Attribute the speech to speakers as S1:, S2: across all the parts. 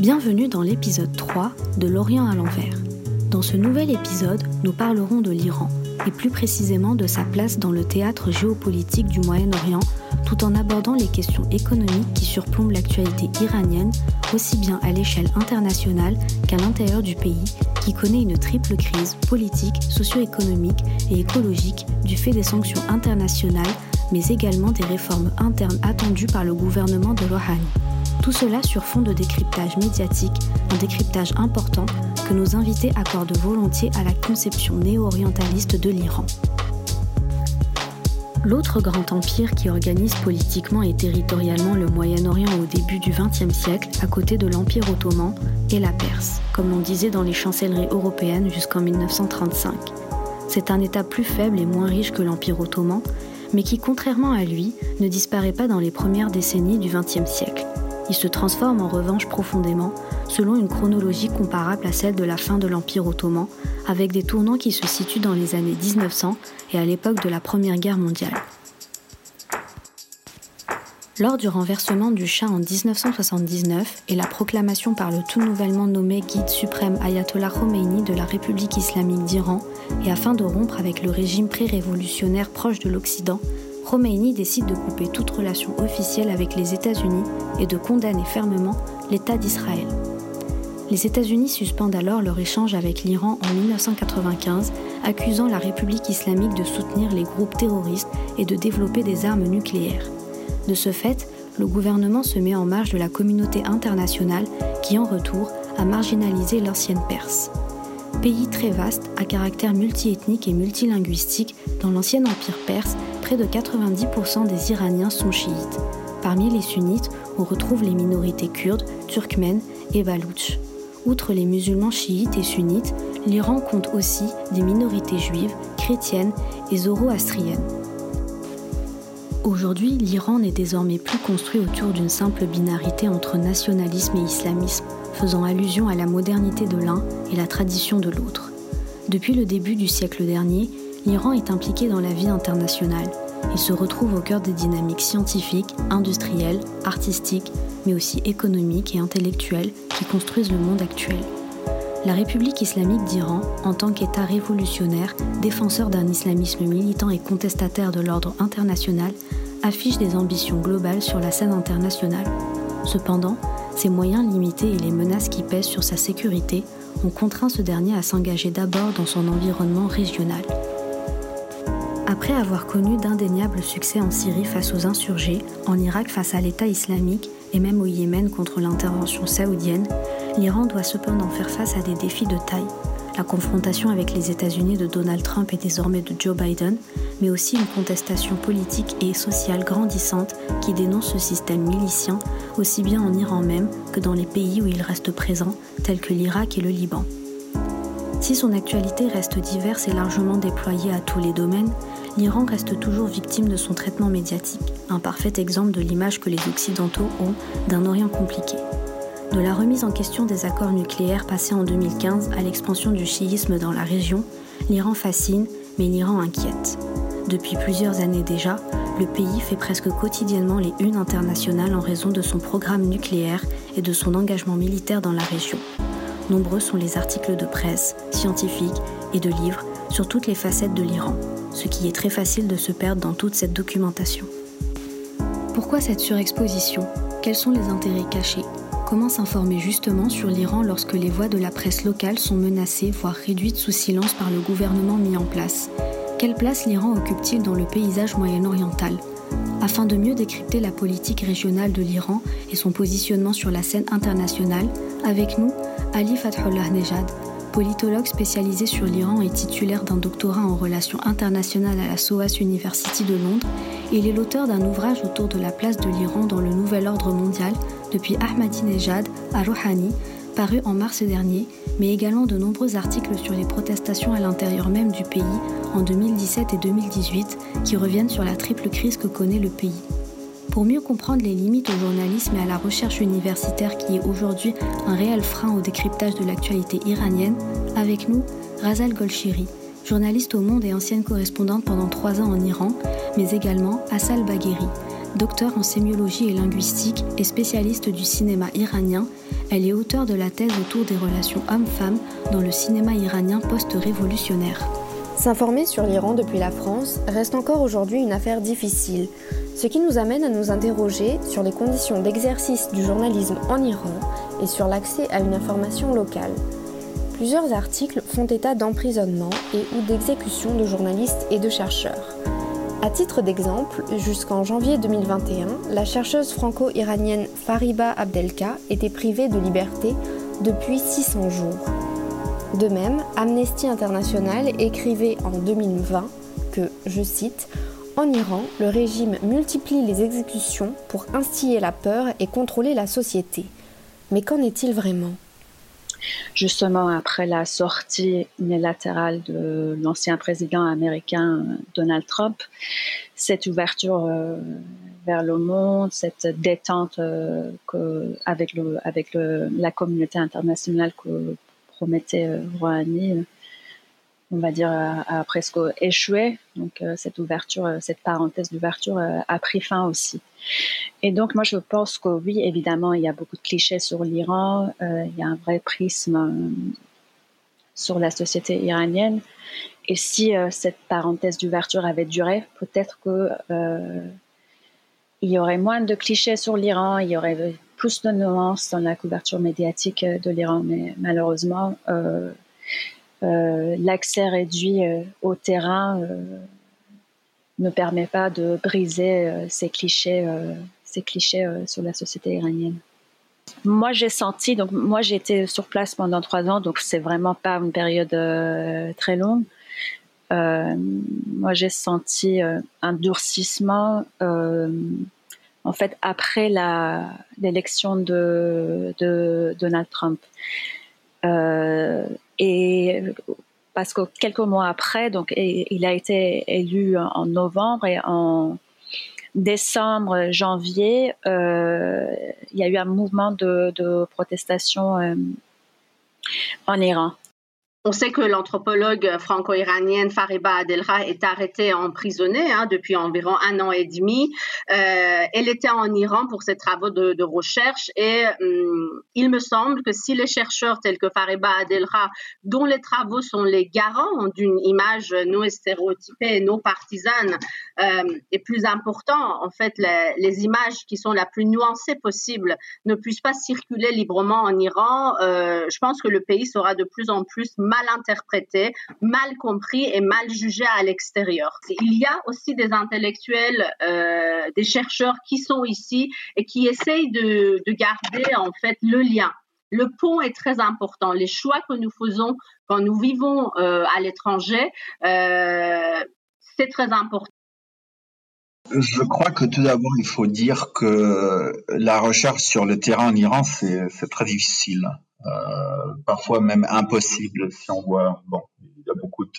S1: Bienvenue dans l'épisode 3 de L'Orient à l'envers. Dans ce nouvel épisode, nous parlerons de l'Iran, et plus précisément de sa place dans le théâtre géopolitique du Moyen-Orient, tout en abordant les questions économiques qui surplombent l'actualité iranienne, aussi bien à l'échelle internationale qu'à l'intérieur du pays, qui connaît une triple crise politique, socio-économique et écologique du fait des sanctions internationales, mais également des réformes internes attendues par le gouvernement de Rouhani. Tout cela sur fond de décryptage médiatique, un décryptage important que nos invités accordent volontiers à la conception néo-orientaliste de l'Iran. L'autre grand empire qui organise politiquement et territorialement le Moyen-Orient au début du XXe siècle, à côté de l'Empire ottoman, est la Perse, comme l'on disait dans les chancelleries européennes jusqu'en 1935. C'est un État plus faible et moins riche que l'Empire ottoman, mais qui, contrairement à lui, ne disparaît pas dans les premières décennies du XXe siècle. Il se transforme en revanche profondément, selon une chronologie comparable à celle de la fin de l'Empire ottoman, avec des tournants qui se situent dans les années 1900 et à l'époque de la Première Guerre mondiale. Lors du renversement du Shah en 1979 et la proclamation par le tout nouvellement nommé guide suprême Ayatollah Khomeini de la République islamique d'Iran, et afin de rompre avec le régime pré-révolutionnaire proche de l'Occident, Khomeini décide de couper toute relation officielle avec les États-Unis et de condamner fermement l'État d'Israël. Les États-Unis suspendent alors leur échange avec l'Iran en 1995, accusant la République islamique de soutenir les groupes terroristes et de développer des armes nucléaires. De ce fait, le gouvernement se met en marge de la communauté internationale qui, en retour, a marginalisé l'ancienne Perse. Pays très vaste, à caractère multiethnique et multilinguistique, dans l'ancien empire perse, près de 90% des Iraniens sont chiites. Parmi les sunnites, on retrouve les minorités kurdes, turkmènes et baloutches. Outre les musulmans chiites et sunnites, l'Iran compte aussi des minorités juives, chrétiennes et zoroastriennes. Aujourd'hui, l'Iran n'est désormais plus construit autour d'une simple binarité entre nationalisme et islamisme, faisant allusion à la modernité de l'un et la tradition de l'autre. Depuis le début du siècle dernier, l'Iran est impliqué dans la vie internationale. Il se retrouve au cœur des dynamiques scientifiques, industrielles, artistiques, mais aussi économiques et intellectuelles qui construisent le monde actuel. La République islamique d'Iran, en tant qu'État révolutionnaire, défenseur d'un islamisme militant et contestataire de l'ordre international, affiche des ambitions globales sur la scène internationale. Cependant, ses moyens limités et les menaces qui pèsent sur sa sécurité ont contraint ce dernier à s'engager d'abord dans son environnement régional. Après avoir connu d'indéniables succès en Syrie face aux insurgés, en Irak face à l'État islamique et même au Yémen contre l'intervention saoudienne, l'Iran doit cependant faire face à des défis de taille. La confrontation avec les États-Unis de Donald Trump et désormais de Joe Biden, mais aussi une contestation politique et sociale grandissante qui dénonce ce système milicien aussi bien en Iran même que dans les pays où il reste présent, tels que l'Irak et le Liban. Si son actualité reste diverse et largement déployée à tous les domaines, l'Iran reste toujours victime de son traitement médiatique, un parfait exemple de l'image que les Occidentaux ont d'un Orient compliqué. De la remise en question des accords nucléaires passés en 2015 à l'expansion du chiisme dans la région, l'Iran fascine, mais l'Iran inquiète. Depuis plusieurs années déjà, le pays fait presque quotidiennement les unes internationales en raison de son programme nucléaire et de son engagement militaire dans la région. Nombreux sont les articles de presse, scientifiques et de livres sur toutes les facettes de l'Iran, ce qui est très facile de se perdre dans toute cette documentation. Pourquoi cette surexposition? Quels sont les intérêts cachés? Comment s'informer justement sur l'Iran lorsque les voix de la presse locale sont menacées, voire réduites sous silence par le gouvernement mis en place? Quelle place l'Iran occupe-t-il dans le paysage moyen-oriental? Afin de mieux décrypter la politique régionale de l'Iran et son positionnement sur la scène internationale, avec nous, Ali Fathullah Nejad, politologue spécialisé sur l'Iran et titulaire d'un doctorat en relations internationales à la SOAS University de Londres, il est l'auteur d'un ouvrage autour de la place de l'Iran dans le nouvel ordre mondial depuis Ahmadinejad à Rouhani, paru en mars dernier, mais également de nombreux articles sur les protestations à l'intérieur même du pays en 2017 et 2018 qui reviennent sur la triple crise que connaît le pays. Pour mieux comprendre les limites au journalisme et à la recherche universitaire qui est aujourd'hui un réel frein au décryptage de l'actualité iranienne, avec nous, Razal Golshiri, journaliste au Monde et ancienne correspondante pendant trois ans en Iran, mais également Assal Bagheri, docteur en sémiologie et linguistique et spécialiste du cinéma iranien, Elle est auteure de la thèse autour des relations hommes-femmes dans le cinéma iranien post-révolutionnaire.
S2: S'informer sur l'Iran depuis la France reste encore aujourd'hui une affaire difficile, ce qui nous amène à nous interroger sur les conditions d'exercice du journalisme en Iran et sur l'accès à une information locale. Plusieurs articles font état d'emprisonnement et ou d'exécution de journalistes et de chercheurs. À titre d'exemple, jusqu'en janvier 2021, la chercheuse franco-iranienne Fariba Abdelka était privée de liberté depuis 600 jours. De même, Amnesty International écrivait en 2020 que, je cite, En Iran, le régime multiplie les exécutions pour instiller la peur et contrôler la société. Mais qu'en est-il vraiment?
S3: Justement après la sortie unilatérale de l'ancien président américain Donald Trump, cette ouverture euh, vers le monde, cette détente euh, avec, la communauté internationale que promettait euh, Rouhani, on va dire, a, presque échoué. Donc cette ouverture, cette parenthèse d'ouverture a pris fin aussi. Et donc, moi, je pense que oui, évidemment, il y a beaucoup de clichés sur l'Iran. Euh, il y a un vrai prisme euh, sur la société iranienne. Et si euh, cette parenthèse d'ouverture avait duré, peut-être que il y aurait moins de clichés sur l'Iran, il y aurait plus de nuances dans la couverture médiatique de l'Iran. Mais malheureusement, l'accès réduit au terrain ne permet pas de briser euh, ces clichés, euh, ces clichés euh, sur la société iranienne. Moi, j'ai senti, donc moi j'ai été sur place pendant trois ans, donc c'est vraiment pas une période très longue. moi, j'ai senti un durcissement, en fait, après l'élection de, Donald Trump. Et parce que quelques mois après, donc il a été élu en novembre et en décembre, janvier, euh, il y a eu un mouvement de, protestation euh, en Iran.
S4: On sait que l'anthropologue franco-iranienne Fariba Adelra est arrêtée, emprisonnée hein, depuis environ un an et demi. Euh, elle était en Iran pour ses travaux de, recherche et hum, il me semble que si les chercheurs tels que Fariba Adelra, dont les travaux sont les garants d'une image non stéréotypée et non partisane, euh, est plus important, en fait, les, les, images qui sont la plus nuancées possible ne puissent pas circuler librement en Iran, euh, je pense que le pays sera de plus en plus mal interprété, mal compris et mal jugé à l'extérieur. Il y a aussi des intellectuels, euh, des chercheurs qui sont ici et qui essayent de, garder en fait le lien. Le pont est très important. Les choix que nous faisons quand nous vivons euh, à l'étranger, euh, c'est très important.
S5: Je crois que tout d'abord, il faut dire que la recherche sur le terrain en Iran, c'est très difficile. Euh, parfois même impossible si on voit bon il y a beaucoup de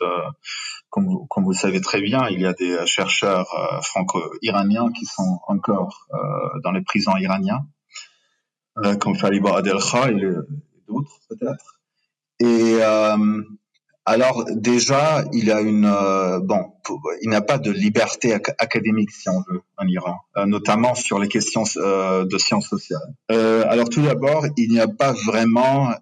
S5: comme vous, savez très bien il y a des chercheurs euh, franco-iraniens qui sont encore euh, dans les prisons iraniens comme Fariba Adelkha et d'autres peut-être et alors déjà, il a une euh, bon, il n'y a pas de liberté académique si on veut en Iran, euh, notamment sur les questions euh, de sciences sociales. alors tout d'abord, il n'y a pas vraiment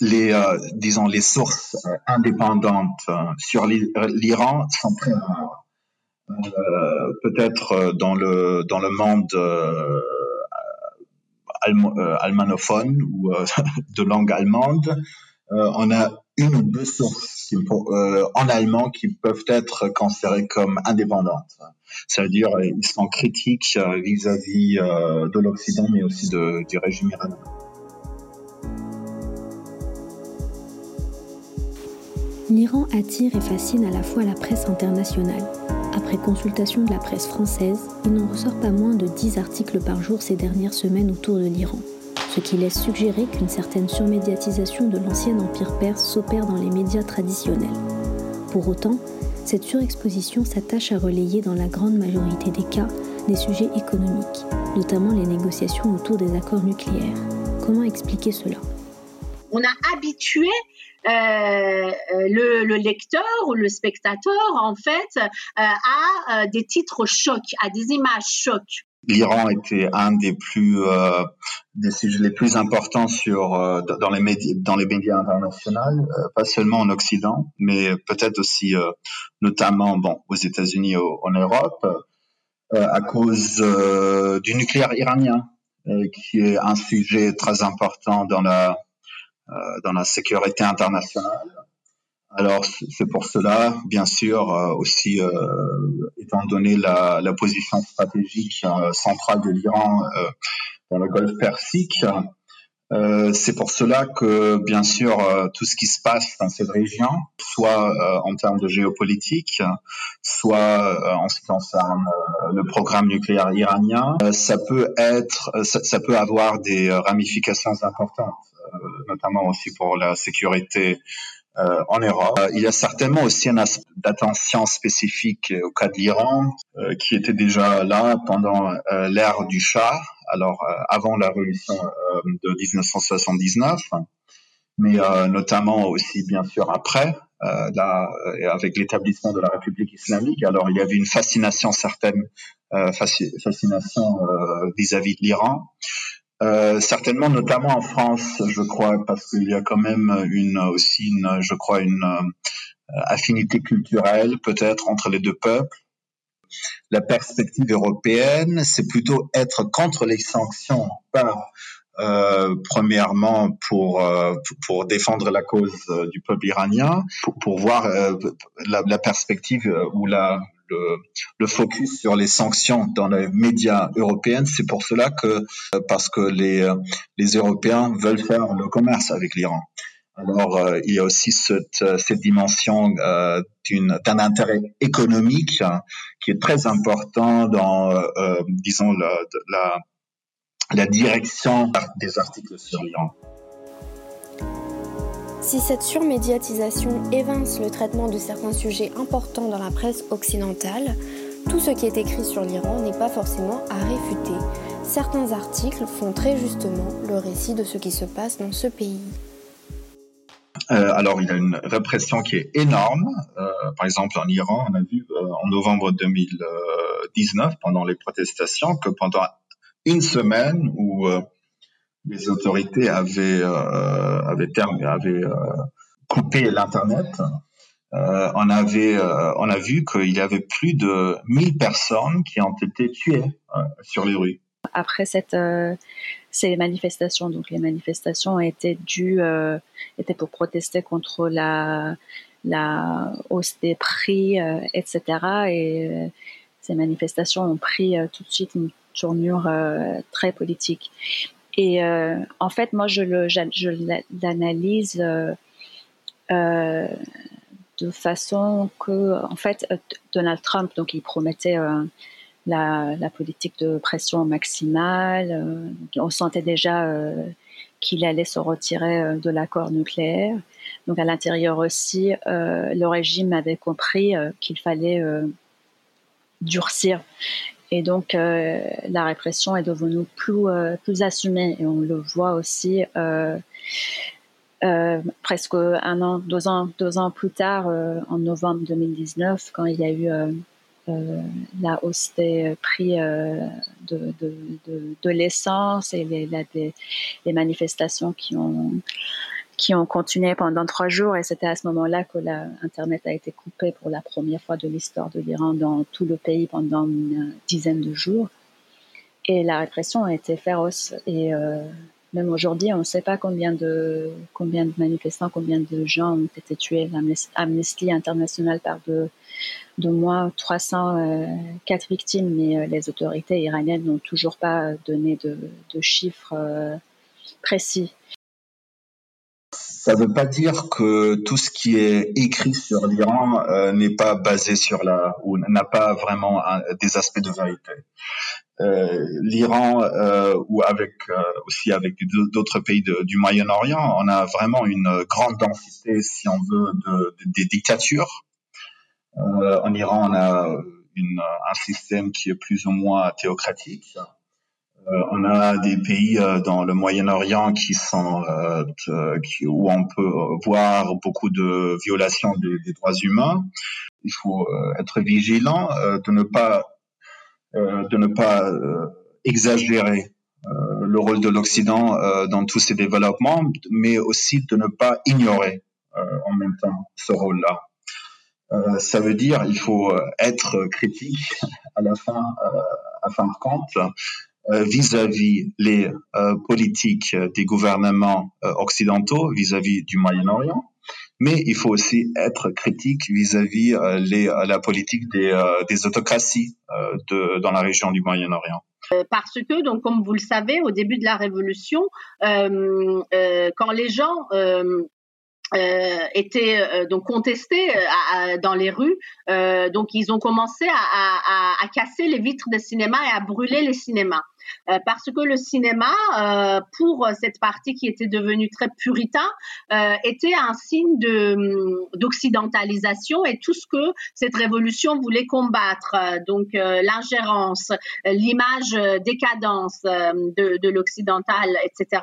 S5: les disons les sources indépendantes sur l'Iran sont très rares. Peut-être dans le dans le monde almanophone ou de langue allemande, on a une ou deux sources euh, en allemand qui peuvent être considérées comme indépendantes. C'est-à-dire ils sont critiques euh, vis-à-vis de l'Occident, mais aussi du régime iranien.
S1: L'Iran attire et fascine à la fois la presse internationale. Après consultation de la presse française, il n'en ressort pas moins de 10 articles par jour ces dernières semaines autour de l'Iran ce qui laisse suggérer qu'une certaine surmédiatisation de l'ancien empire perse s'opère dans les médias traditionnels. Pour autant, cette surexposition s'attache à relayer dans la grande majorité des cas des sujets économiques, notamment les négociations autour des accords nucléaires. Comment expliquer cela?
S4: On a habitué euh, le, le, lecteur ou le spectateur, en fait, euh, à euh, des titres chocs, à des images chocs.
S5: L'Iran était un des plus euh, des sujets les plus importants sur euh, dans les médias dans les médias internationaux, euh, pas seulement en Occident, mais peut-être aussi notamment bon aux États-Unis, en Europe, à cause du nucléaire iranien, qui est un sujet très important dans la dans la sécurité internationale. Alors c'est pour cela, bien sûr, euh, aussi euh, étant donné la, la position stratégique euh, centrale de l'Iran dans le Golfe Persique, c'est pour cela que, bien sûr, tout ce qui se passe dans cette région, soit en termes de géopolitique, soit en ce qui concerne le programme nucléaire iranien, ça peut être, ça, ça, peut avoir des ramifications importantes, notamment aussi pour la sécurité euh, en Europe. Euh, il y a certainement aussi un aspect d'attention spécifique au cas de l'Iran, euh, qui était déjà là pendant l'ère du Shah, alors avant la révolution de 1979, mais notamment aussi bien sûr après, là, avec l'établissement de la République islamique. Alors il y avait une fascination certaine, fascination vis-à-vis -vis de l'Iran. Euh, certainement, notamment en France, je crois, parce qu'il y a quand même une aussi, une, je crois, une euh, affinité culturelle peut-être entre les deux peuples. La perspective européenne, c'est plutôt être contre les sanctions, pas euh, premièrement pour euh, pour défendre la cause du peuple iranien, pour, voir la, la, perspective ou la le, focus sur les sanctions dans les médias européens. C'est pour cela que, parce que les, euh, les Européens veulent faire le commerce avec l'Iran. Alors, euh, il y a aussi cette, euh, dimension euh, d'un intérêt économique hein, qui est très important dans, euh, disons, la direction des articles sur l'Iran.
S2: Si cette surmédiatisation évince le traitement de certains sujets importants dans la presse occidentale, tout ce qui est écrit sur l'Iran n'est pas forcément à réfuter. Certains articles font très justement le récit de ce qui se passe dans ce pays.
S5: Euh, alors, il y a une répression qui est énorme. Euh, par exemple, en Iran, on a vu euh, en novembre 2019, pendant les protestations, que pendant une semaine où les autorités avaient euh, euh, coupé l'internet. Euh, on avait on a vu qu'il y avait plus de 1000 personnes qui ont été tuées sur les rues.
S3: Après ces manifestations, donc les manifestations étaient pour protester contre la hausse des prix, etc. Et ces manifestations ont pris tout de suite une tournure très politique. Et euh, en fait, moi, je l'analyse euh, euh, de façon que, en fait, Donald Trump, donc, il promettait la, la, politique de pression maximale. on sentait déjà qu'il allait se retirer de l'accord nucléaire. Donc, à l'intérieur aussi, le régime avait compris qu'il fallait durcir et donc, euh, la répression est devenue plus, euh, plus assumée. Et on le voit aussi euh, presque un an, deux ans, deux ans plus tard, en novembre 2019, quand il y a eu la hausse des prix de, de, de, l'essence et les, les, manifestations qui ont qui ont continué pendant trois jours et c'était à ce moment-là que l'Internet a été coupé pour la première fois de l'histoire de l'Iran dans tout le pays pendant une dizaine de jours. Et la répression a été féroce. Et euh, même aujourd'hui, on ne sait pas combien de, combien de manifestants, combien de gens ont été tués. Amnesty International parle de, de moins 304 victimes, mais euh, les autorités iraniennes n'ont toujours pas donné de, chiffres euh, précis.
S5: Ça ne veut pas dire que tout ce qui est écrit sur l'Iran euh, n'est pas basé sur la ou n'a pas vraiment des aspects de vérité. Euh, L'Iran euh, ou avec euh, aussi avec d'autres pays du Moyen-Orient, on a vraiment une grande densité, si on veut, de des dictatures. Euh, en Iran, on a une, un système qui est plus ou moins théocratique. Euh, on a des pays euh, dans le Moyen-Orient qui sont euh, où on peut voir beaucoup de violations des, droits humains. Il faut être vigilant de ne pas de ne pas exagérer le rôle de l'Occident dans tous ces développements, mais aussi de ne pas ignorer en même temps ce rôle-là. Euh, ça veut dire il faut être critique à la fin, euh, à fin de compte, vis-à-vis les politiques des gouvernements occidentaux, vis-à-vis du Moyen-Orient, mais il faut aussi être critique vis-à-vis les, la politique des, des autocraties de, dans la région du Moyen-Orient.
S4: Parce que, donc, comme vous le savez, au début de la Révolution, euh, euh, quand les gens euh, euh, étaient euh, donc contestés euh, dans les rues. donc ils ont commencé à, à, casser les vitres des cinémas et à brûler les cinémas. parce que le cinéma, pour cette partie qui était devenue très puritain, était un signe de d'occidentalisation et tout ce que cette révolution voulait combattre. donc l'ingérence, l'image décadence de, de l'occidental, etc.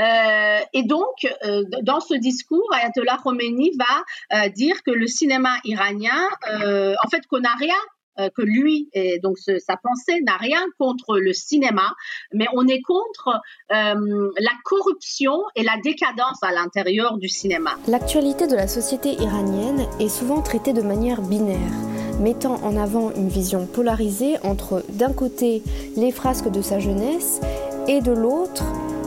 S4: Euh, et donc, euh, dans ce discours, Ayatollah Khomeini va euh, dire que le cinéma iranien, en fait, qu'on n'a rien que lui et donc sa pensée n'a rien contre le cinéma, mais on est contre la corruption et la décadence à l'intérieur du cinéma.
S2: L'actualité de la société iranienne est souvent traitée de manière binaire, mettant en avant une vision polarisée entre d'un côté les frasques de sa jeunesse et de l'autre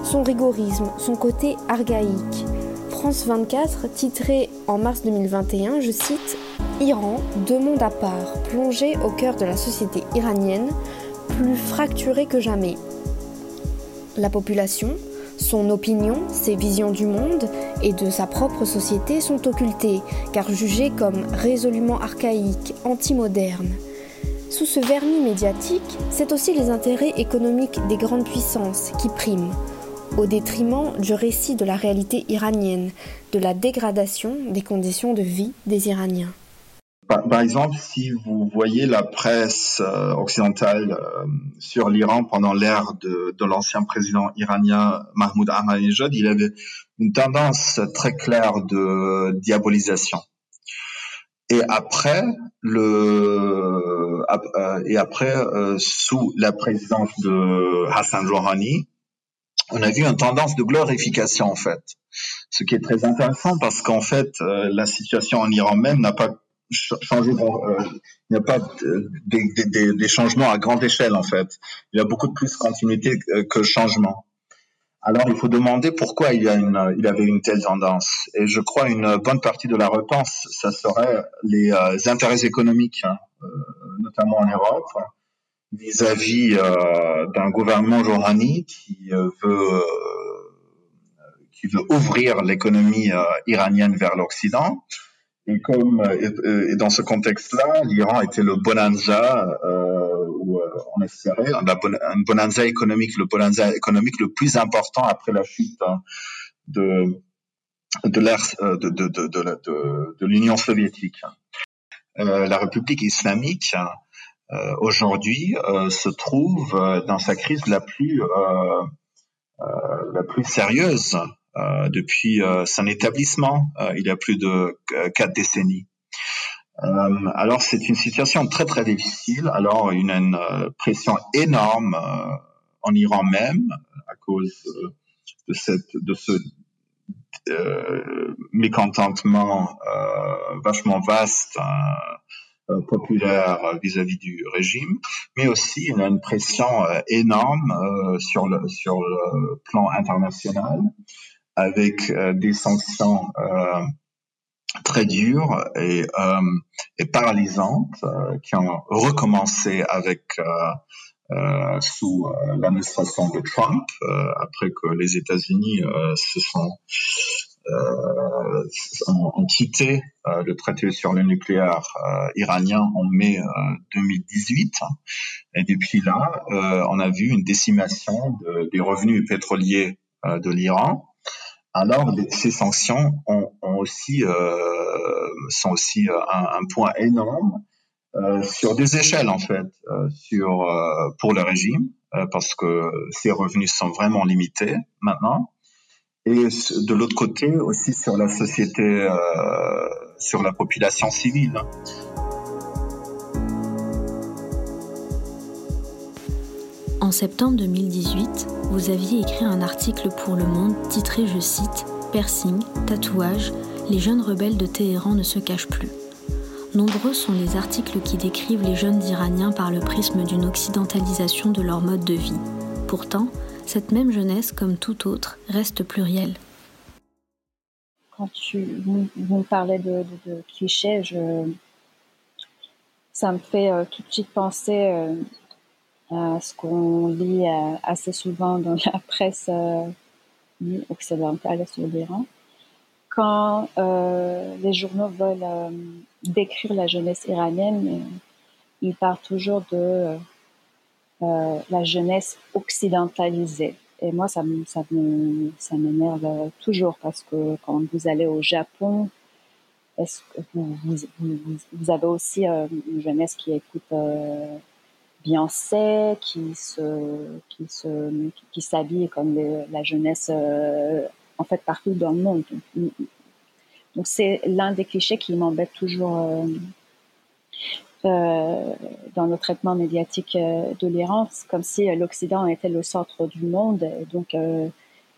S2: son rigorisme, son côté archaïque. France 24 titrait en mars 2021, je cite, Iran, deux mondes à part, plongé au cœur de la société iranienne, plus fracturé que jamais. La population, son opinion, ses visions du monde et de sa propre société sont occultées, car jugées comme résolument archaïques, antimodernes. Sous ce vernis médiatique, c'est aussi les intérêts économiques des grandes puissances qui priment, au détriment du récit de la réalité iranienne, de la dégradation des conditions de vie des Iraniens.
S5: Par, exemple, si vous voyez la presse euh, occidentale euh, sur l'Iran pendant l'ère de, l'ancien président iranien Mahmoud Ahmadinejad, il avait une tendance très claire de diabolisation. Et après, le, euh, et après, sous la présidence de Hassan Rouhani, on a vu une tendance de glorification en fait, ce qui est très intéressant parce qu'en fait euh, la situation en Iran même n'a pas changé, euh, il n'y a pas des, changements à grande échelle en fait. Il y a beaucoup de plus continuité que changement. Alors il faut demander pourquoi il y a une, il avait une telle tendance. Et je crois une bonne partie de la réponse, ça serait les euh, intérêts économiques, hein, notamment en Europe vis-à-vis euh, d'un gouvernement Rouhani qui euh, veut euh, qui veut ouvrir l'économie iranienne vers l'Occident. Et comme dans ce contexte-là, l'Iran était le bonanza on espérait un bonanza économique, le bonanza économique le plus important après la chute hein, de de l'ère de de de, de, l'Union soviétique. Euh, la République islamique euh, aujourd'hui euh, se trouve euh, dans sa crise la plus la plus sérieuse depuis son établissement il y a plus de quatre décennies. alors c'est une situation très très difficile. Alors a une pression énorme en Iran même à cause de cette de ce mécontentement vachement vaste euh, populaire vis-à-vis du régime, mais aussi une pression euh, énorme euh, sur le plan international avec des sanctions très dures et, et paralysantes qui ont recommencé avec euh, sous l'administration de Trump, euh, après que les États-Unis euh, se sont euh, ont, quitté euh, le traité sur le nucléaire euh, iranien en mai 2018. Et depuis là, on a vu une décimation des revenus pétroliers de l'Iran. Alors, ces sanctions ont, sont aussi un, point énorme sur des échelles en fait, pour le régime, parce que ces revenus sont vraiment limités maintenant et de l'autre côté aussi sur la société, euh, sur la population civile.
S1: En septembre 2018, vous aviez écrit un article pour Le Monde titré, je cite, Piercing, tatouage, les jeunes rebelles de Téhéran ne se cachent plus. Nombreux sont les articles qui décrivent les jeunes Iraniens par le prisme d'une occidentalisation de leur mode de vie. Pourtant, cette même jeunesse, comme toute autre, reste plurielle.
S3: Quand tu, vous, me parlez de, clichés, ça me fait euh, tout de suite penser euh, à ce qu'on lit euh, assez souvent dans la presse occidentale sur l'Iran. Quand les journaux veulent décrire la jeunesse iranienne, ils parlent toujours de la jeunesse occidentalisée. Et moi, ça, ça, ça m'énerve toujours parce que quand vous allez au Japon, est-ce que vous, vous, avez aussi euh, une jeunesse qui écoute euh, Beyoncé, qui se, qui se, qui, s'habille comme la jeunesse euh, en fait partout dans le monde. Donc c'est l'un des clichés qui m'embête toujours euh, dans le traitement médiatique euh, de l'Iran, comme si euh, l'Occident était le centre du monde. Et donc,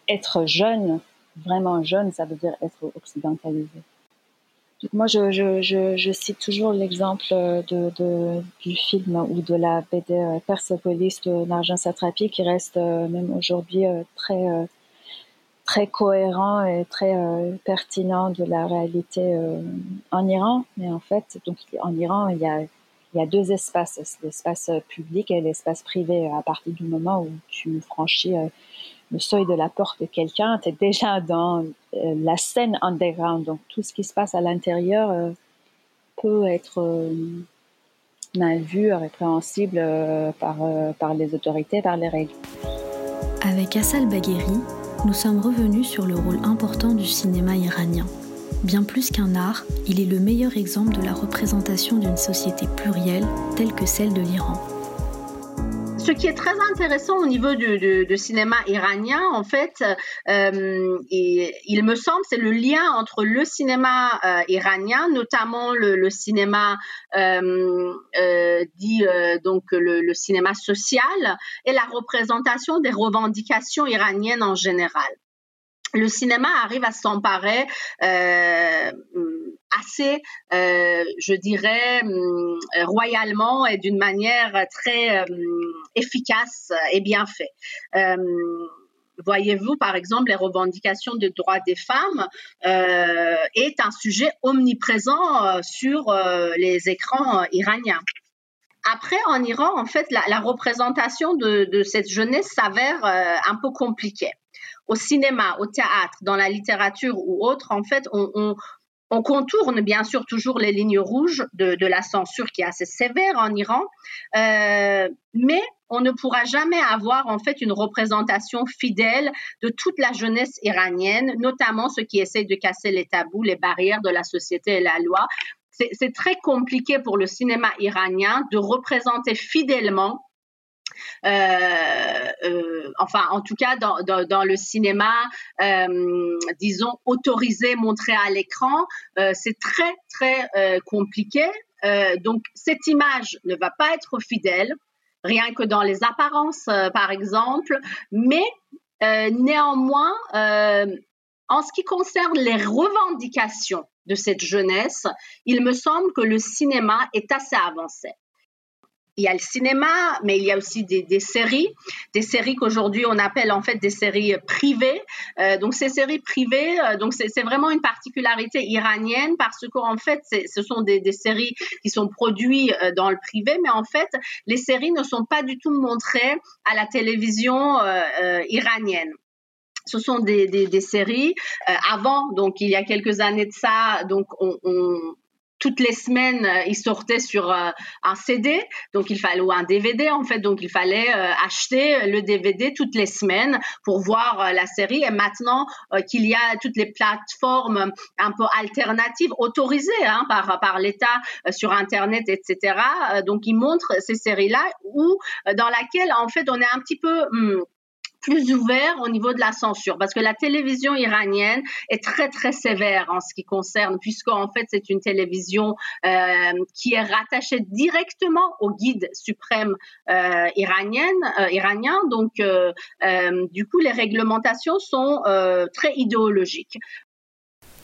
S3: être jeune, vraiment jeune, ça veut dire être occidentalisé. moi, je, cite toujours l'exemple du film ou de la BD Persepolis de Narjan Satrapi, qui reste même aujourd'hui très, très cohérent et très pertinent de la réalité en Iran. Mais en fait, donc en Iran, il y a deux espaces, l'espace public et l'espace privé. À partir du moment où tu franchis euh, le seuil de la porte de quelqu'un, tu es déjà dans euh, la scène underground. Donc tout ce qui se passe à l'intérieur euh, peut être mal vu, répréhensible par, par les autorités, par les règles.
S1: Avec Assal Bagheri, nous sommes revenus sur le rôle important du cinéma iranien. Bien plus qu'un art, il est le meilleur exemple de la représentation d'une société plurielle telle que celle de l'Iran.
S4: Ce qui est très intéressant au niveau du, cinéma iranien, en fait, euh, il me semble, c'est le lien entre le cinéma euh, iranien, notamment le, cinéma euh, dit donc le, cinéma social, et la représentation des revendications iraniennes en général le cinéma arrive à s'emparer euh, assez, euh, je dirais, hum, royalement et d'une manière très efficace et bien fait. Hum, voyez-vous, par exemple, les revendications des droits des femmes euh, est un sujet omniprésent sur les écrans iraniens. Après, en Iran, en fait, la, représentation de, cette jeunesse s'avère un peu compliquée au cinéma, au théâtre, dans la littérature ou autre, en fait, on, contourne bien sûr toujours les lignes rouges de, la censure qui est assez sévère en Iran, euh, mais on ne pourra jamais avoir en fait une représentation fidèle de toute la jeunesse iranienne, notamment ceux qui essayent de casser les tabous, les barrières de la société et la loi. C'est très compliqué pour le cinéma iranien de représenter fidèlement enfin en tout cas dans, dans, le cinéma, euh, disons, autorisé, montré à l'écran, c'est très très compliqué. donc cette image ne va pas être fidèle, rien que dans les apparences par exemple, mais néanmoins, en ce qui concerne les revendications de cette jeunesse, il me semble que le cinéma est assez avancé il y a le cinéma, mais il y a aussi des, séries, des séries qu'aujourd'hui on appelle en fait des séries privées. Euh, donc ces séries privées, euh, donc c'est vraiment une particularité iranienne parce qu'en fait ce sont des, séries qui sont produites euh, dans le privé, mais en fait les séries ne sont pas du tout montrées à la télévision iranienne ce sont des, séries. avant, donc il y a quelques années de ça, donc on, toutes les semaines, euh, il sortait sur euh, un CD, donc il fallait ou un DVD en fait, donc il fallait euh, acheter le DVD toutes les semaines pour voir la série. Et maintenant qu'il y a toutes les plateformes un peu alternatives autorisées hein, par par l'État sur Internet, etc. donc il montre ces séries là où dans laquelle en fait on est un petit peu hmm, plus ouvert au niveau de la censure parce que la télévision iranienne est très très sévère en ce qui concerne puisqu'en fait c'est une télévision euh, qui est rattachée directement au guide suprême euh, euh, iranien. Donc euh, du coup les réglementations sont très idéologiques.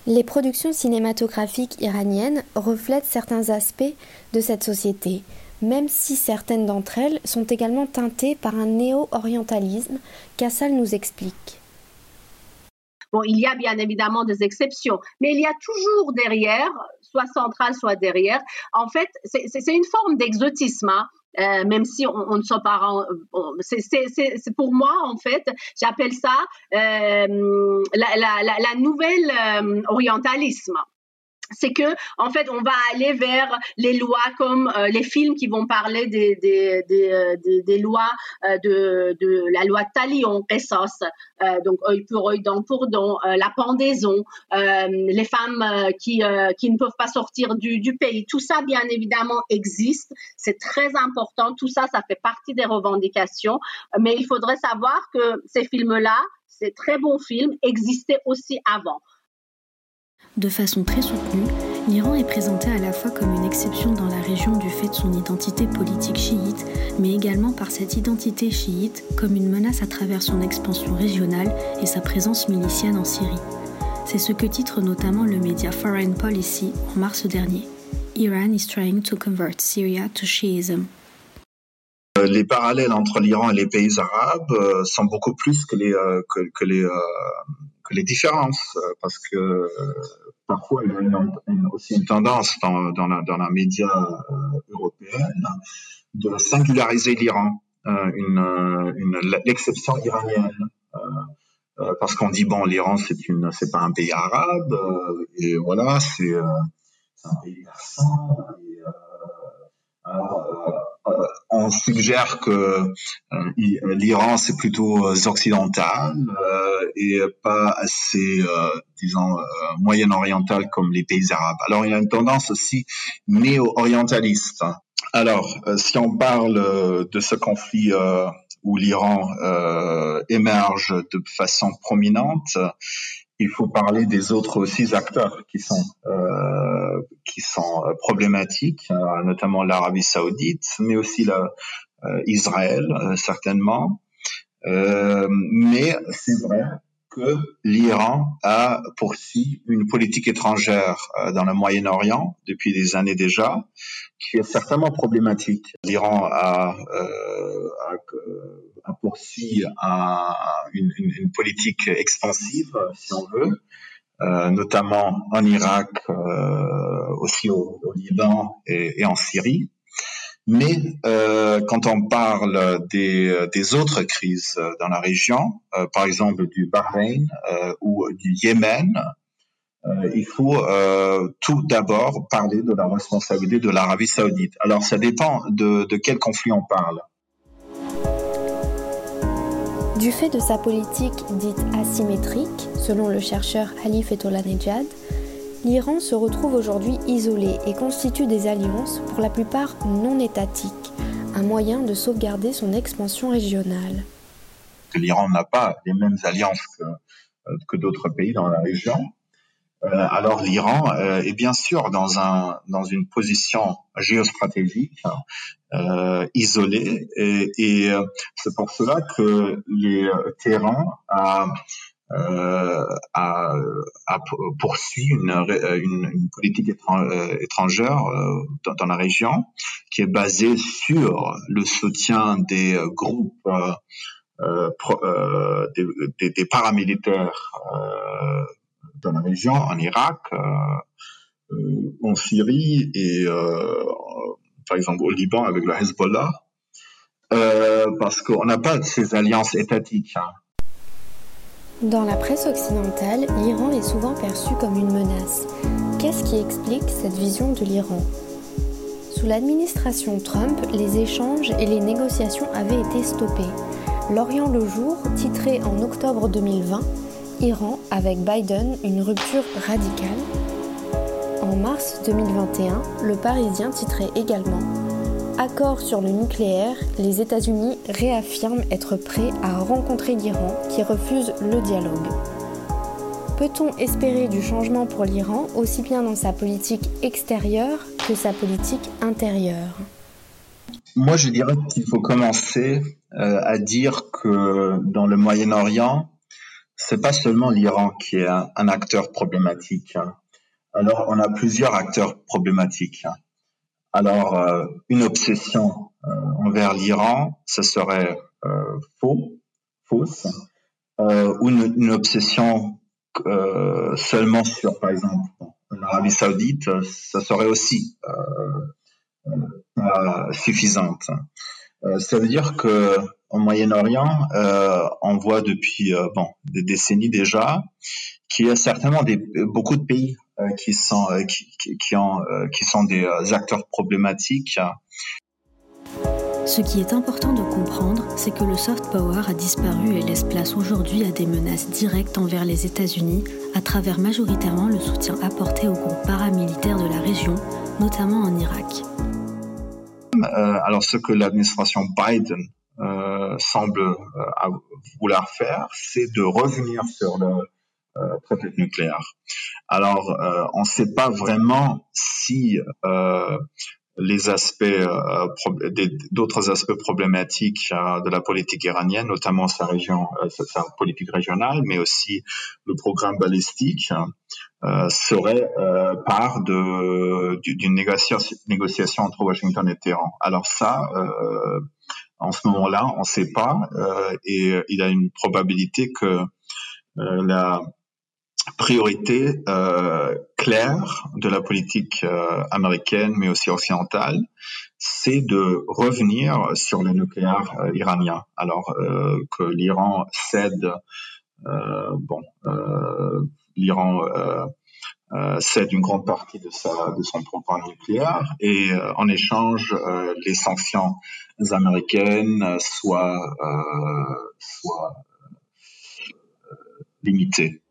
S2: Les productions cinématographiques iraniennes reflètent certains aspects de cette société même si certaines d'entre elles sont également teintées par un néo-orientalisme qu'Assal nous explique.
S4: Bon, il y a bien évidemment des exceptions, mais il y a toujours derrière, soit central, soit derrière, en fait, c'est une forme d'exotisme. Hein. Euh, même si on, on ne soit pas, c'est pour moi en fait, j'appelle ça euh, la, nouvelle euh, orientalisme c'est que en fait on va aller vers les lois comme euh, les films qui vont parler des des, des, euh, des, des lois euh, de, de la loi Talion Qisas euh, donc œil pour œil dent pour dent la pendaison les femmes qui qui ne peuvent pas sortir du, du pays. Tout ça bien évidemment existe. C'est très important. Tout ça ça fait partie des revendications. Mais il faudrait savoir que ces films là ces très bons films existaient aussi avant
S1: de façon très soutenue, l'Iran est présenté à la fois comme une exception dans la région du fait de son identité politique chiite, mais également par cette identité chiite comme une menace à travers son expansion régionale et sa présence milicienne en Syrie. C'est ce que titre notamment le média Foreign Policy en mars dernier. Iran is trying to convert Syria to Shiism.
S5: Euh, les parallèles entre l'Iran et les pays arabes euh, sont beaucoup plus que les, euh, que, les différences, parce que parfois il y a aussi une tendance dans, la, dans la média euh, européenne de singulariser l'Iran, euh, une, une, l'exception iranienne. Euh, parce qu'on dit bon l'Iran c'est une c'est pas un pays arabe et voilà c'est un pays persan et, alors, on suggère que euh, l'Iran c'est plutôt euh, occidental euh, et pas assez, disons, moyen-oriental comme les pays arabes. Alors il y a une tendance aussi néo-orientaliste. Alors, si on parle de ce conflit où l'Iran émerge de façon prominente, il faut parler des autres aussi acteurs qui sont euh, qui sont euh, problématiques, euh, notamment l'Arabie Saoudite, mais aussi la, euh, Israël euh, certainement. Mais c'est vrai l'Iran a poursuivi une politique étrangère dans le Moyen-Orient depuis des années déjà, qui est certainement problématique. L'Iran a, poursuit un, une, politique expansive, si on veut, euh, notamment en Irak, euh, aussi au, Liban et, en Syrie. Mais euh, quand on parle des, autres crises dans la région, euh, par exemple du Bahreïn euh, ou du Yémen, euh, il faut tout d'abord parler de la responsabilité de l'Arabie saoudite. Alors ça dépend de, quel conflit on parle.
S2: Du fait de sa politique dite asymétrique, selon le chercheur Ali Fetholanejad, l'Iran se retrouve aujourd'hui isolé et constitue des alliances pour la plupart non étatiques, un moyen de sauvegarder son expansion régionale.
S5: L'Iran n'a pas les mêmes alliances que, euh, d'autres pays dans la région. Euh, alors l'Iran euh, est bien sûr dans, un, dans une position géostratégique isolée et, c'est pour cela que les terrains a, euh, a poursuivi une, une, une politique étrangère dans, dans, la région qui est basée sur le soutien des groupes pro, des, des, des, paramilitaires dans la région, en Irak, euh, euh, en Syrie et euh, par exemple au Liban avec le Hezbollah, parce qu'on n'a pas ces alliances étatiques. Hein.
S2: Dans la presse occidentale, l'Iran est souvent perçu comme une menace. Qu'est-ce qui explique cette vision de l'Iran? Sous l'administration Trump, les échanges et les négociations avaient été stoppés. L'Orient le jour, titré en octobre 2020, Iran avec Biden une rupture radicale. En mars 2021, le Parisien titrait également accord sur le nucléaire, les États-Unis réaffirment être prêts à rencontrer l'Iran qui refuse le dialogue. Peut-on espérer du changement pour l'Iran aussi bien dans sa politique extérieure que sa politique intérieure?
S5: Moi, je dirais qu'il faut commencer euh, à dire que dans le Moyen-Orient, c'est pas seulement l'Iran qui est un, acteur problématique. Hein. Alors, on a plusieurs acteurs problématiques. Alors, euh, une obsession euh, envers l'Iran, ce serait euh, faux, fausse, ou une, obsession seulement sur, par exemple, l'Arabie Saoudite, ça serait aussi suffisante. ça veut dire que au Moyen-Orient, on voit depuis bon des décennies déjà qu'il y a certainement des, beaucoup de pays euh, qui sont euh, qui, qui, ont, euh, qui sont des acteurs problématiques.
S1: Ce qui est important de comprendre, c'est que le soft power a disparu et laisse place aujourd'hui à des menaces directes envers les États-Unis à travers majoritairement le soutien apporté aux groupes paramilitaires de la région, notamment en Irak.
S5: Euh, alors ce que l'administration Biden euh, semble euh, vouloir faire, c'est de revenir sur le, traité nucléaire. Alors, euh, on ne sait pas vraiment si euh, les aspects, euh, d'autres aspects problématiques de la politique iranienne, notamment sa région, sa, politique régionale, mais aussi le programme balistique, euh, serait part de d'une négociation, négociation entre Washington et Téhéran. Alors ça, en ce moment-là, on ne sait pas, et il y a une probabilité que la priorité euh, claire de la politique euh, américaine, mais aussi occidentale, c'est de revenir sur le nucléaire euh, iranien. Alors que l'Iran cède, bon, l'Iran cède une grande partie de, son programme nucléaire et en échange, les sanctions américaines soient limitées.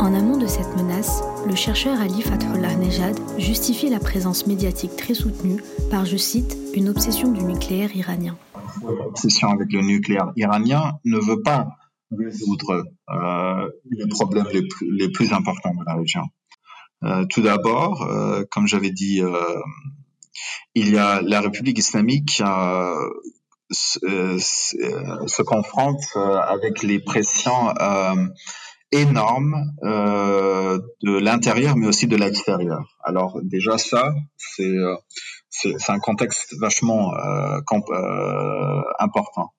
S1: En amont de cette menace, le chercheur Ali Fathullah Nejad justifie la présence médiatique très soutenue par, je cite, une obsession du nucléaire iranien.
S5: L'obsession avec le nucléaire iranien ne veut pas résoudre euh, les problèmes les plus, importants de la région. Euh, tout d'abord, euh, comme j'avais dit, il y a la République islamique se, euh, se, confronte avec les pressions énorme euh, de l'intérieur mais aussi de l'extérieur. Alors déjà ça, c'est euh, c'est un contexte vachement euh, euh important.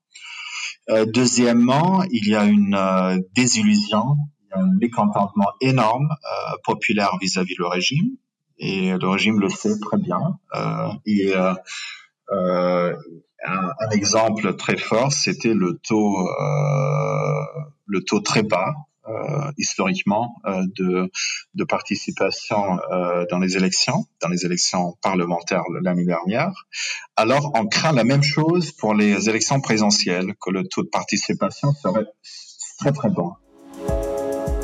S5: Euh, deuxièmement, il y a une désillusion, un mécontentement énorme populaire vis-à-vis le régime et le régime le sait très bien. et un, exemple très fort, c'était le taux, taux très bas euh, historiquement euh, de, participation euh, dans les élections, dans les élections parlementaires l'année dernière. Alors, on craint la même chose pour les élections présidentielles, que le taux de participation serait très très bas.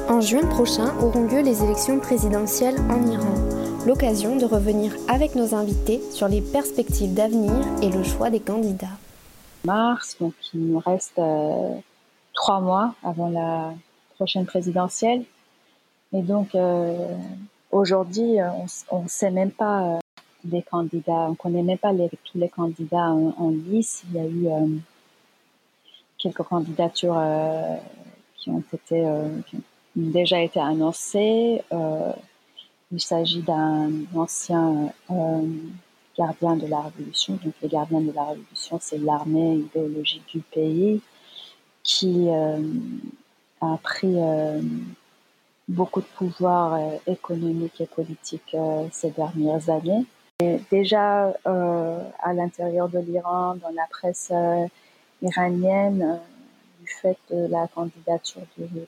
S2: En juin prochain auront lieu les élections présidentielles en Iran. L'occasion de revenir avec nos invités sur les perspectives d'avenir et le choix des candidats.
S3: Mars, donc il nous reste trois mois avant la prochaine présidentielle. Et donc, euh, aujourd'hui, euh, on ne sait même pas euh, les candidats, on connaît même pas tous les candidats en, lice. Il y a eu quelques candidatures qui ont été qui ont déjà été annoncées. Il s'agit d'un ancien gardien de la Révolution. Donc, les gardiens de la Révolution, c'est l'armée idéologique du pays qui a pris euh, beaucoup de pouvoir euh, économique et politique euh, ces dernières années. Et déjà à l'intérieur de l'Iran, dans la presse iranienne, du fait de la candidature de,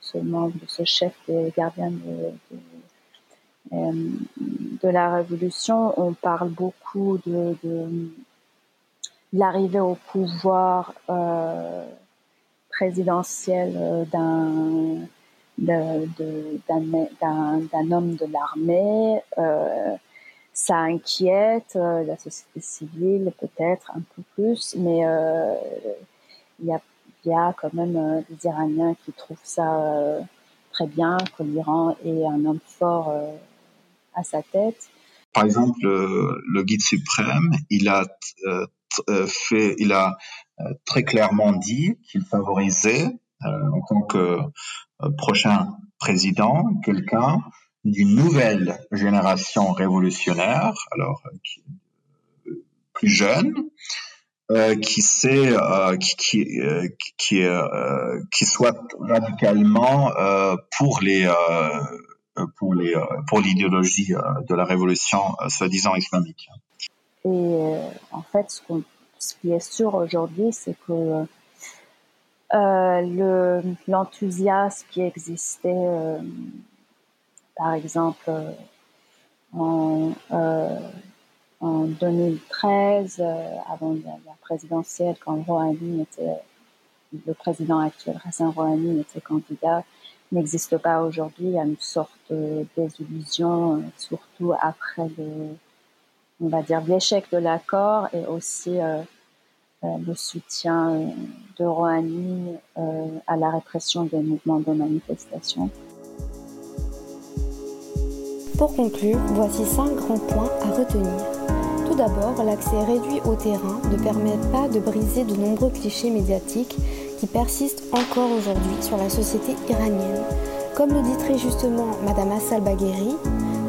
S3: ce membre, de ce chef des gardiens de, la révolution, on parle beaucoup de, de l'arrivée au pouvoir euh, présidentielle euh, d'un d'un homme de l'armée. Euh, ça inquiète la société civile peut-être un peu plus, mais il y a, y, a, quand même des Iraniens qui trouvent ça très bien que l'Iran ait un homme fort sa tête.
S5: Par exemple, le guide suprême, il a fait, il a très clairement dit qu'il favorisait en tant que prochain président quelqu'un d'une nouvelle génération révolutionnaire, alors plus jeune, euh, qui sait, euh, qui qui euh, qui, euh, qui soit radicalement euh, pour les pour les pour l'idéologie de la révolution soi-disant islamique.
S3: Et en fait, ce, ce qui est sûr aujourd'hui, c'est que le l'enthousiasme qui existait par exemple, en, euh, en 2013, euh, avant la, présidentielle, quand Rouhani était, le président actuel, Hassan Rouhani, était candidat, n'existe pas aujourd'hui. Il y a une sorte de désillusion, surtout après le, on va l'échec de l'accord et aussi euh, le soutien de Rouhani à la répression des mouvements de manifestation.
S2: Pour conclure, voici cinq grands points à retenir. Tout d'abord, l'accès réduit au terrain ne permet pas de briser de nombreux clichés médiatiques qui persistent encore aujourd'hui sur la société iranienne. Comme le dit très justement Madame Assal Bagheri,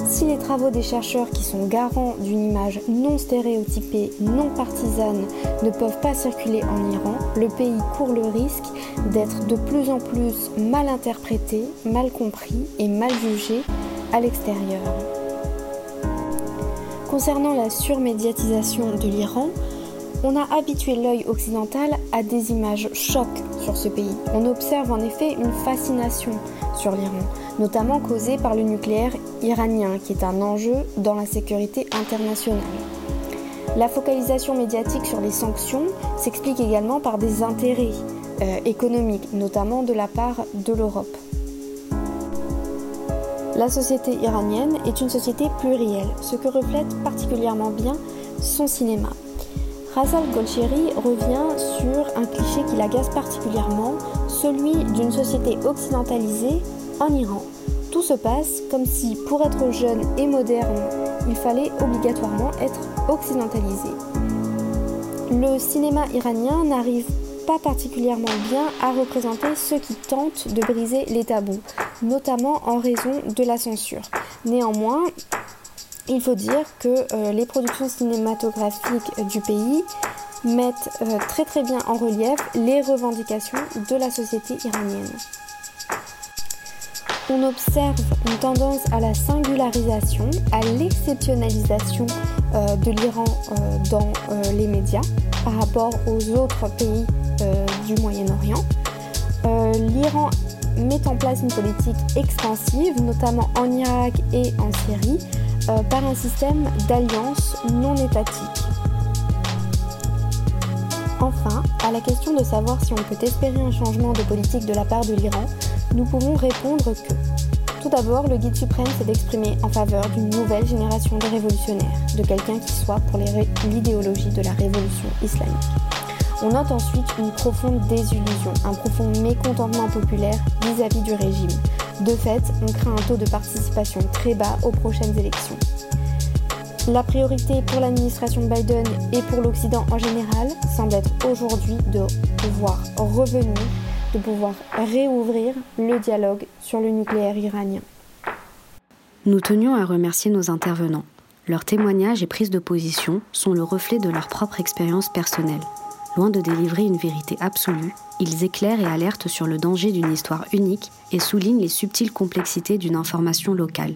S2: si les travaux des chercheurs qui sont garants d'une image non stéréotypée, non partisane, ne peuvent pas circuler en Iran, le pays court le risque d'être de plus en plus mal interprété, mal compris et mal jugé à l'extérieur. Concernant la surmédiatisation de l'Iran, on a habitué l'œil occidental à des images chocs sur ce pays. On observe en effet une fascination sur l'Iran, notamment causée par le nucléaire iranien, qui est un enjeu dans la sécurité internationale. La focalisation médiatique sur les sanctions s'explique également par des intérêts euh, économiques, notamment de la part de l'Europe. La société iranienne est une société plurielle, ce que reflète particulièrement bien son cinéma. Razal Golshiri revient sur un cliché qui l'agace particulièrement, celui d'une société occidentalisée en Iran. Tout se passe comme si pour être jeune et moderne, il fallait obligatoirement être occidentalisé. Le cinéma iranien n'arrive pas particulièrement bien à représenter ceux qui tentent de briser les tabous, notamment en raison de la censure. Néanmoins, il faut dire que euh, les productions cinématographiques du pays mettent euh, très très bien en relief les revendications de la société iranienne. On observe une tendance à la singularisation, à l'exceptionnalisation euh, de l'Iran dans les médias par rapport aux autres pays du Moyen-Orient. L'Iran met en place une politique expansive, notamment en Irak et en Syrie, euh, par un système d'alliances non étatiques. Enfin, à la question de savoir si on peut espérer un changement de politique de la part de l'Iran, nous pouvons répondre que tout d'abord, le guide suprême s'est d'exprimer en faveur d'une nouvelle génération de révolutionnaires, de quelqu'un qui soit pour l'idéologie de la révolution islamique. On note ensuite une profonde désillusion, un profond mécontentement populaire vis-à-vis du régime. De fait, on craint un taux de participation très bas aux prochaines élections. La priorité pour l'administration de Biden et pour l'Occident en général semble être aujourd'hui de pouvoir revenir, de pouvoir réouvrir le dialogue sur le nucléaire iranien.
S1: Nous tenions à remercier nos intervenants. Leurs témoignages et prises de position sont le reflet de leur propre expérience personnelle. Loin de délivrer une vérité absolue, ils éclairent et alertent sur le danger d'une histoire unique et soulignent les subtiles complexités d'une information locale.